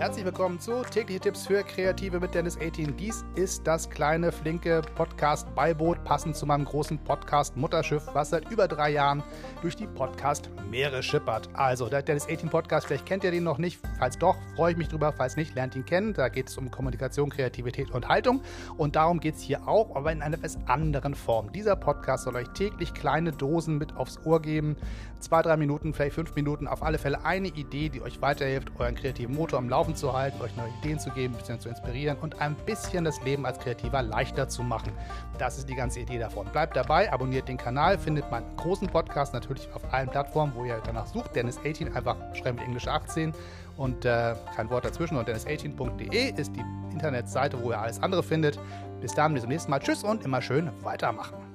Herzlich willkommen zu Tägliche Tipps für Kreative mit Dennis 18. Dies ist das kleine, flinke Podcast-Beiboot, passend zu meinem großen Podcast-Mutterschiff, was seit über drei Jahren durch die Podcast-Meere schippert. Also, der Dennis 18 Podcast, vielleicht kennt ihr den noch nicht. Falls doch, freue ich mich drüber. Falls nicht, lernt ihn kennen. Da geht es um Kommunikation, Kreativität und Haltung. Und darum geht es hier auch, aber in einer etwas anderen Form. Dieser Podcast soll euch täglich kleine Dosen mit aufs Ohr geben. Zwei, drei Minuten, vielleicht fünf Minuten. Auf alle Fälle eine Idee, die euch weiterhilft, euren kreativen Motor am Laufen zu halten, euch neue Ideen zu geben, ein bisschen zu inspirieren und ein bisschen das Leben als Kreativer leichter zu machen. Das ist die ganze Idee davon. Bleibt dabei, abonniert den Kanal, findet meinen großen Podcast natürlich auf allen Plattformen, wo ihr danach sucht. Dennis 18, einfach schreiben mit Englisch 18 und äh, kein Wort dazwischen. Und dennis18.de ist die Internetseite, wo ihr alles andere findet. Bis dann, bis zum nächsten Mal. Tschüss und immer schön weitermachen.